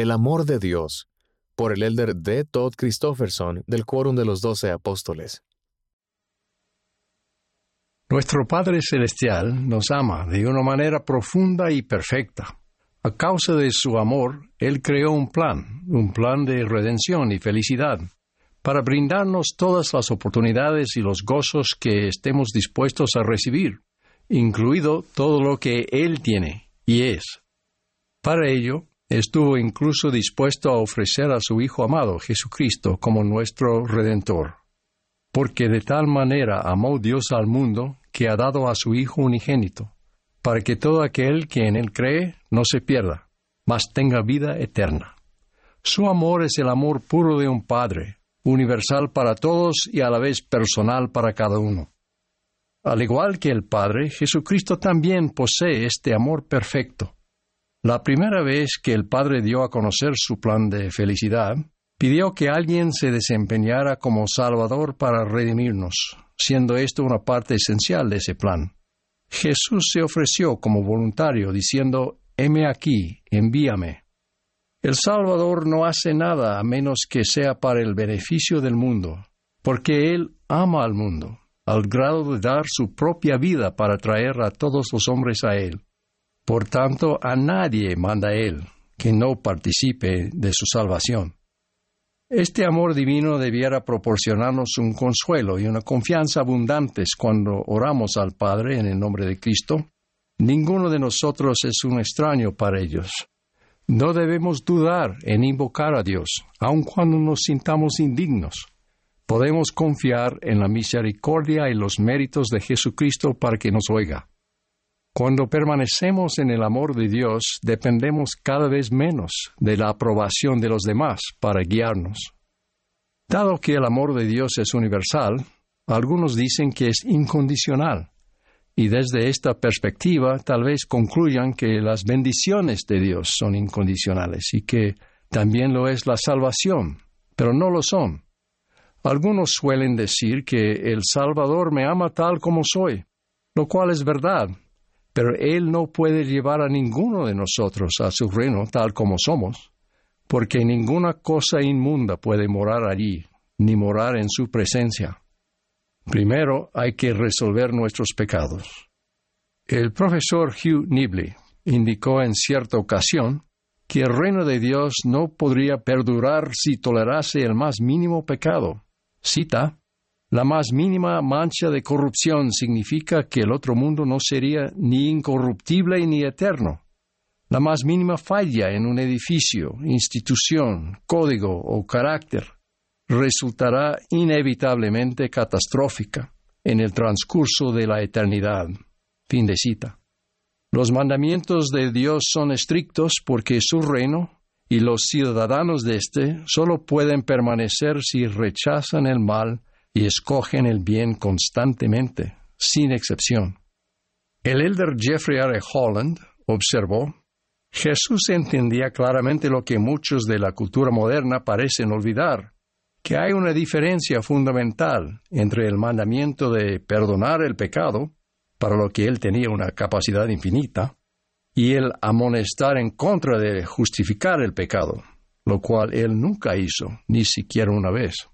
El amor de Dios, por el elder D. Todd Christofferson del Quórum de los Doce Apóstoles. Nuestro Padre Celestial nos ama de una manera profunda y perfecta. A causa de su amor, Él creó un plan, un plan de redención y felicidad, para brindarnos todas las oportunidades y los gozos que estemos dispuestos a recibir, incluido todo lo que Él tiene y es. Para ello, estuvo incluso dispuesto a ofrecer a su Hijo amado, Jesucristo, como nuestro Redentor. Porque de tal manera amó Dios al mundo que ha dado a su Hijo unigénito, para que todo aquel que en Él cree no se pierda, mas tenga vida eterna. Su amor es el amor puro de un Padre, universal para todos y a la vez personal para cada uno. Al igual que el Padre, Jesucristo también posee este amor perfecto. La primera vez que el Padre dio a conocer su plan de felicidad, pidió que alguien se desempeñara como Salvador para redimirnos, siendo esto una parte esencial de ese plan. Jesús se ofreció como voluntario, diciendo, Heme aquí, envíame. El Salvador no hace nada a menos que sea para el beneficio del mundo, porque Él ama al mundo, al grado de dar su propia vida para traer a todos los hombres a Él. Por tanto, a nadie manda Él que no participe de su salvación. Este amor divino debiera proporcionarnos un consuelo y una confianza abundantes cuando oramos al Padre en el nombre de Cristo. Ninguno de nosotros es un extraño para ellos. No debemos dudar en invocar a Dios, aun cuando nos sintamos indignos. Podemos confiar en la misericordia y los méritos de Jesucristo para que nos oiga. Cuando permanecemos en el amor de Dios, dependemos cada vez menos de la aprobación de los demás para guiarnos. Dado que el amor de Dios es universal, algunos dicen que es incondicional, y desde esta perspectiva tal vez concluyan que las bendiciones de Dios son incondicionales y que también lo es la salvación, pero no lo son. Algunos suelen decir que el Salvador me ama tal como soy, lo cual es verdad, pero Él no puede llevar a ninguno de nosotros a su reino tal como somos, porque ninguna cosa inmunda puede morar allí, ni morar en su presencia. Primero hay que resolver nuestros pecados. El profesor Hugh Nibley indicó en cierta ocasión que el reino de Dios no podría perdurar si tolerase el más mínimo pecado. Cita, la más mínima mancha de corrupción significa que el otro mundo no sería ni incorruptible ni eterno. La más mínima falla en un edificio, institución, código o carácter resultará inevitablemente catastrófica en el transcurso de la eternidad. Fin de cita. Los mandamientos de Dios son estrictos porque su reino y los ciudadanos de éste solo pueden permanecer si rechazan el mal y escogen el bien constantemente, sin excepción. El elder Jeffrey R. Holland observó, Jesús entendía claramente lo que muchos de la cultura moderna parecen olvidar, que hay una diferencia fundamental entre el mandamiento de perdonar el pecado, para lo que él tenía una capacidad infinita, y el amonestar en contra de justificar el pecado, lo cual él nunca hizo, ni siquiera una vez.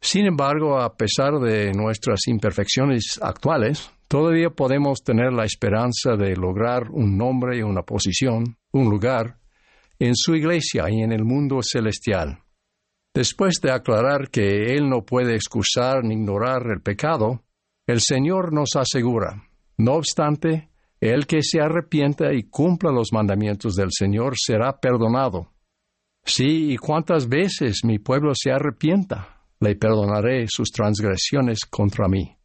Sin embargo, a pesar de nuestras imperfecciones actuales, todavía podemos tener la esperanza de lograr un nombre y una posición, un lugar, en su iglesia y en el mundo celestial. Después de aclarar que Él no puede excusar ni ignorar el pecado, el Señor nos asegura, no obstante, el que se arrepienta y cumpla los mandamientos del Señor será perdonado. Sí, y cuántas veces mi pueblo se arrepienta, le perdonaré sus transgresiones contra mí.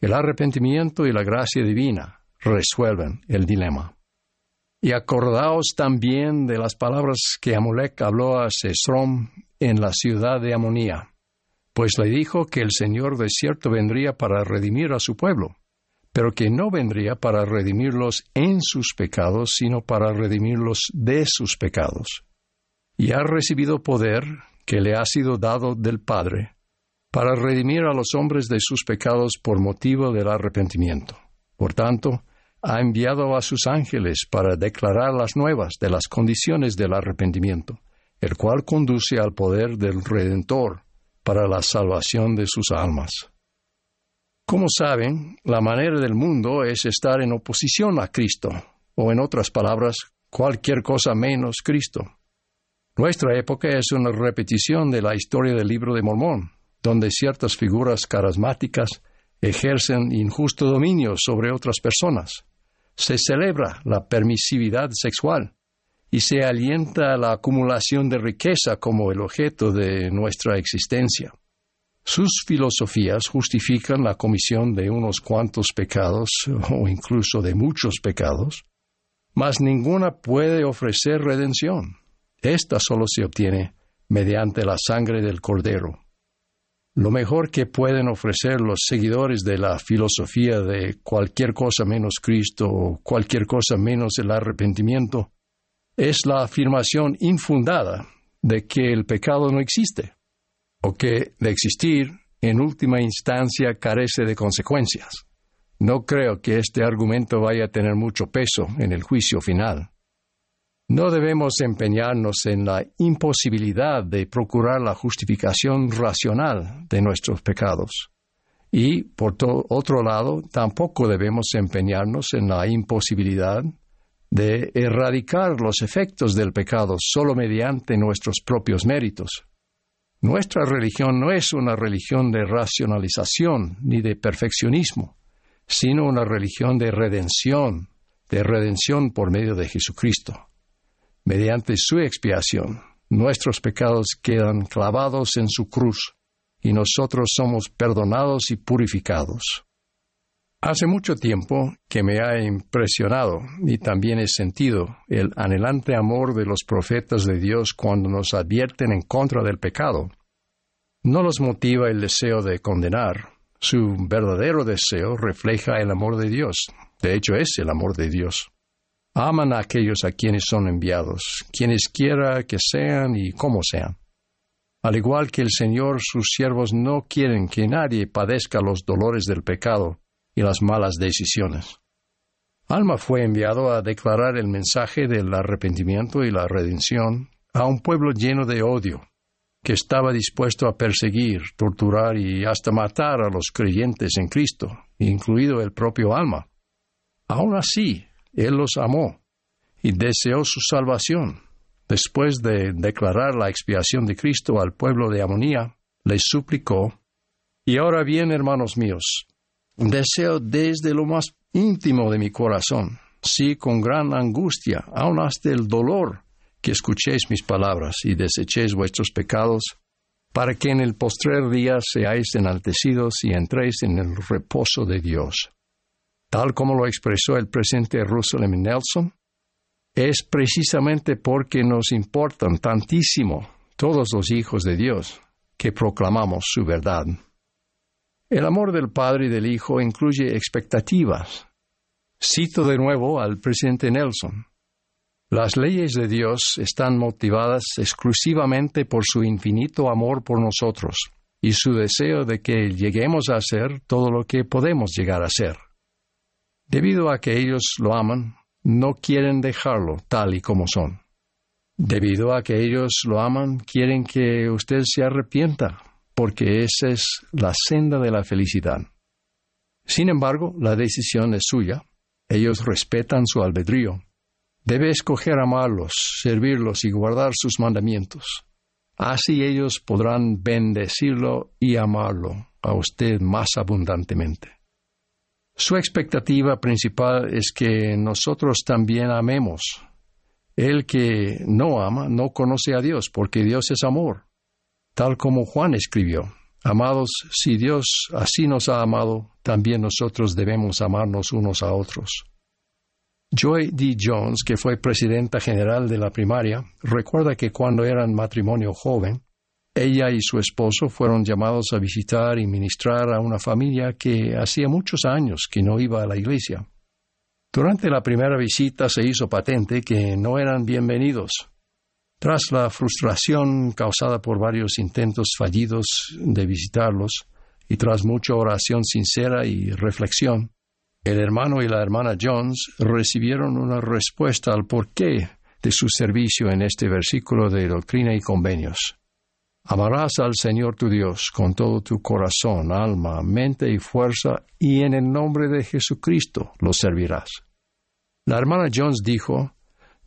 El arrepentimiento y la gracia divina resuelven el dilema. Y acordaos también de las palabras que Amulek habló a Sesrom en la ciudad de Amonía, pues le dijo que el Señor de cierto vendría para redimir a su pueblo, pero que no vendría para redimirlos en sus pecados, sino para redimirlos de sus pecados. Y ha recibido poder que le ha sido dado del Padre, para redimir a los hombres de sus pecados por motivo del arrepentimiento. Por tanto, ha enviado a sus ángeles para declarar las nuevas de las condiciones del arrepentimiento, el cual conduce al poder del Redentor para la salvación de sus almas. Como saben, la manera del mundo es estar en oposición a Cristo, o en otras palabras, cualquier cosa menos Cristo. Nuestra época es una repetición de la historia del libro de Mormón, donde ciertas figuras carismáticas ejercen injusto dominio sobre otras personas. Se celebra la permisividad sexual y se alienta la acumulación de riqueza como el objeto de nuestra existencia. Sus filosofías justifican la comisión de unos cuantos pecados o incluso de muchos pecados, mas ninguna puede ofrecer redención. Esta solo se obtiene mediante la sangre del Cordero. Lo mejor que pueden ofrecer los seguidores de la filosofía de cualquier cosa menos Cristo o cualquier cosa menos el arrepentimiento es la afirmación infundada de que el pecado no existe o que de existir en última instancia carece de consecuencias. No creo que este argumento vaya a tener mucho peso en el juicio final. No debemos empeñarnos en la imposibilidad de procurar la justificación racional de nuestros pecados. Y, por otro lado, tampoco debemos empeñarnos en la imposibilidad de erradicar los efectos del pecado solo mediante nuestros propios méritos. Nuestra religión no es una religión de racionalización ni de perfeccionismo, sino una religión de redención, de redención por medio de Jesucristo. Mediante su expiación, nuestros pecados quedan clavados en su cruz y nosotros somos perdonados y purificados. Hace mucho tiempo que me ha impresionado y también he sentido el anhelante amor de los profetas de Dios cuando nos advierten en contra del pecado. No los motiva el deseo de condenar, su verdadero deseo refleja el amor de Dios, de hecho es el amor de Dios aman a aquellos a quienes son enviados, quienes quiera que sean y como sean. Al igual que el Señor, sus siervos no quieren que nadie padezca los dolores del pecado y las malas decisiones. Alma fue enviado a declarar el mensaje del arrepentimiento y la redención a un pueblo lleno de odio, que estaba dispuesto a perseguir, torturar y hasta matar a los creyentes en Cristo, incluido el propio Alma. Aún así, él los amó y deseó su salvación. Después de declarar la expiación de Cristo al pueblo de Amonía, les suplicó, Y ahora bien, hermanos míos, deseo desde lo más íntimo de mi corazón, sí con gran angustia, aun hasta el dolor, que escuchéis mis palabras y desechéis vuestros pecados, para que en el postrer día seáis enaltecidos y entréis en el reposo de Dios tal como lo expresó el presidente Russell M. Nelson, es precisamente porque nos importan tantísimo todos los hijos de Dios que proclamamos su verdad. El amor del Padre y del Hijo incluye expectativas. Cito de nuevo al presidente Nelson. Las leyes de Dios están motivadas exclusivamente por su infinito amor por nosotros y su deseo de que lleguemos a ser todo lo que podemos llegar a ser. Debido a que ellos lo aman, no quieren dejarlo tal y como son. Debido a que ellos lo aman, quieren que usted se arrepienta, porque esa es la senda de la felicidad. Sin embargo, la decisión es suya. Ellos respetan su albedrío. Debe escoger amarlos, servirlos y guardar sus mandamientos. Así ellos podrán bendecirlo y amarlo a usted más abundantemente. Su expectativa principal es que nosotros también amemos. El que no ama no conoce a Dios, porque Dios es amor. Tal como Juan escribió, Amados, si Dios así nos ha amado, también nosotros debemos amarnos unos a otros. Joy D. Jones, que fue presidenta general de la primaria, recuerda que cuando eran matrimonio joven, ella y su esposo fueron llamados a visitar y ministrar a una familia que hacía muchos años que no iba a la iglesia. Durante la primera visita se hizo patente que no eran bienvenidos. Tras la frustración causada por varios intentos fallidos de visitarlos, y tras mucha oración sincera y reflexión, El hermano y la hermana Jones recibieron una respuesta al porqué de su servicio en este versículo de Doctrina y Convenios. Amarás al Señor tu Dios con todo tu corazón, alma, mente y fuerza, y en el nombre de Jesucristo lo servirás. La hermana Jones dijo,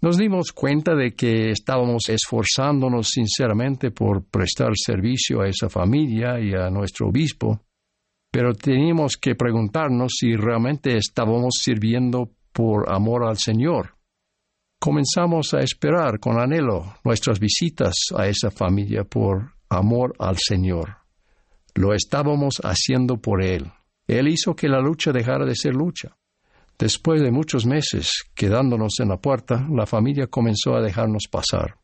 nos dimos cuenta de que estábamos esforzándonos sinceramente por prestar servicio a esa familia y a nuestro obispo, pero teníamos que preguntarnos si realmente estábamos sirviendo por amor al Señor comenzamos a esperar con anhelo nuestras visitas a esa familia por amor al Señor. Lo estábamos haciendo por Él. Él hizo que la lucha dejara de ser lucha. Después de muchos meses quedándonos en la puerta, la familia comenzó a dejarnos pasar.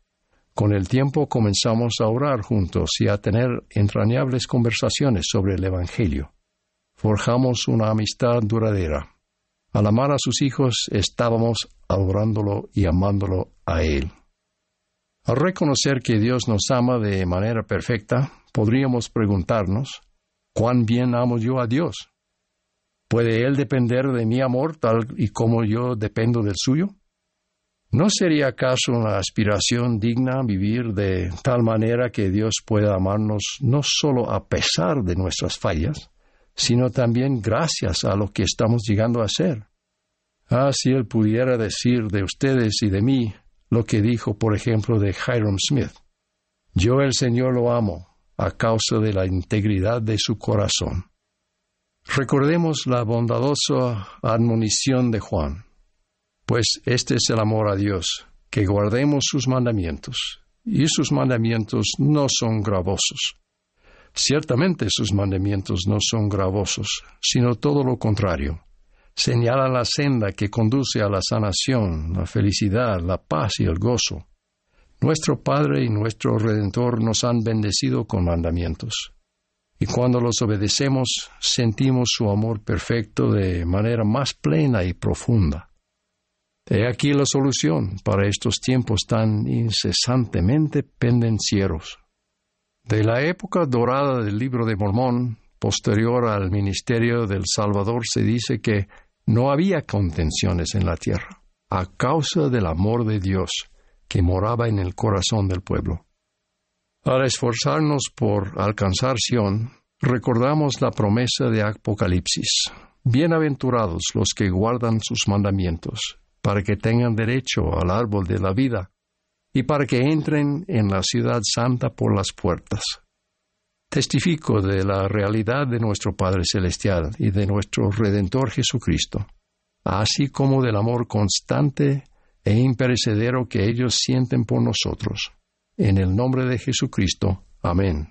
Con el tiempo comenzamos a orar juntos y a tener entrañables conversaciones sobre el Evangelio. Forjamos una amistad duradera. Al amar a sus hijos estábamos adorándolo y amándolo a Él. Al reconocer que Dios nos ama de manera perfecta, podríamos preguntarnos, ¿cuán bien amo yo a Dios? ¿Puede Él depender de mi amor tal y como yo dependo del suyo? ¿No sería acaso una aspiración digna vivir de tal manera que Dios pueda amarnos no solo a pesar de nuestras fallas, sino también gracias a lo que estamos llegando a ser. Ah, si Él pudiera decir de ustedes y de mí lo que dijo, por ejemplo, de Hiram Smith. Yo el Señor lo amo a causa de la integridad de su corazón. Recordemos la bondadosa admonición de Juan. Pues este es el amor a Dios, que guardemos sus mandamientos, y sus mandamientos no son gravosos. Ciertamente sus mandamientos no son gravosos, sino todo lo contrario. Señalan la senda que conduce a la sanación, la felicidad, la paz y el gozo. Nuestro Padre y nuestro Redentor nos han bendecido con mandamientos. Y cuando los obedecemos, sentimos su amor perfecto de manera más plena y profunda. He aquí la solución para estos tiempos tan incesantemente pendencieros. De la época dorada del libro de Mormón, posterior al ministerio del Salvador, se dice que no había contenciones en la tierra, a causa del amor de Dios que moraba en el corazón del pueblo. Al esforzarnos por alcanzar Sión, recordamos la promesa de Apocalipsis. Bienaventurados los que guardan sus mandamientos, para que tengan derecho al árbol de la vida y para que entren en la ciudad santa por las puertas. Testifico de la realidad de nuestro Padre Celestial y de nuestro Redentor Jesucristo, así como del amor constante e imperecedero que ellos sienten por nosotros. En el nombre de Jesucristo. Amén.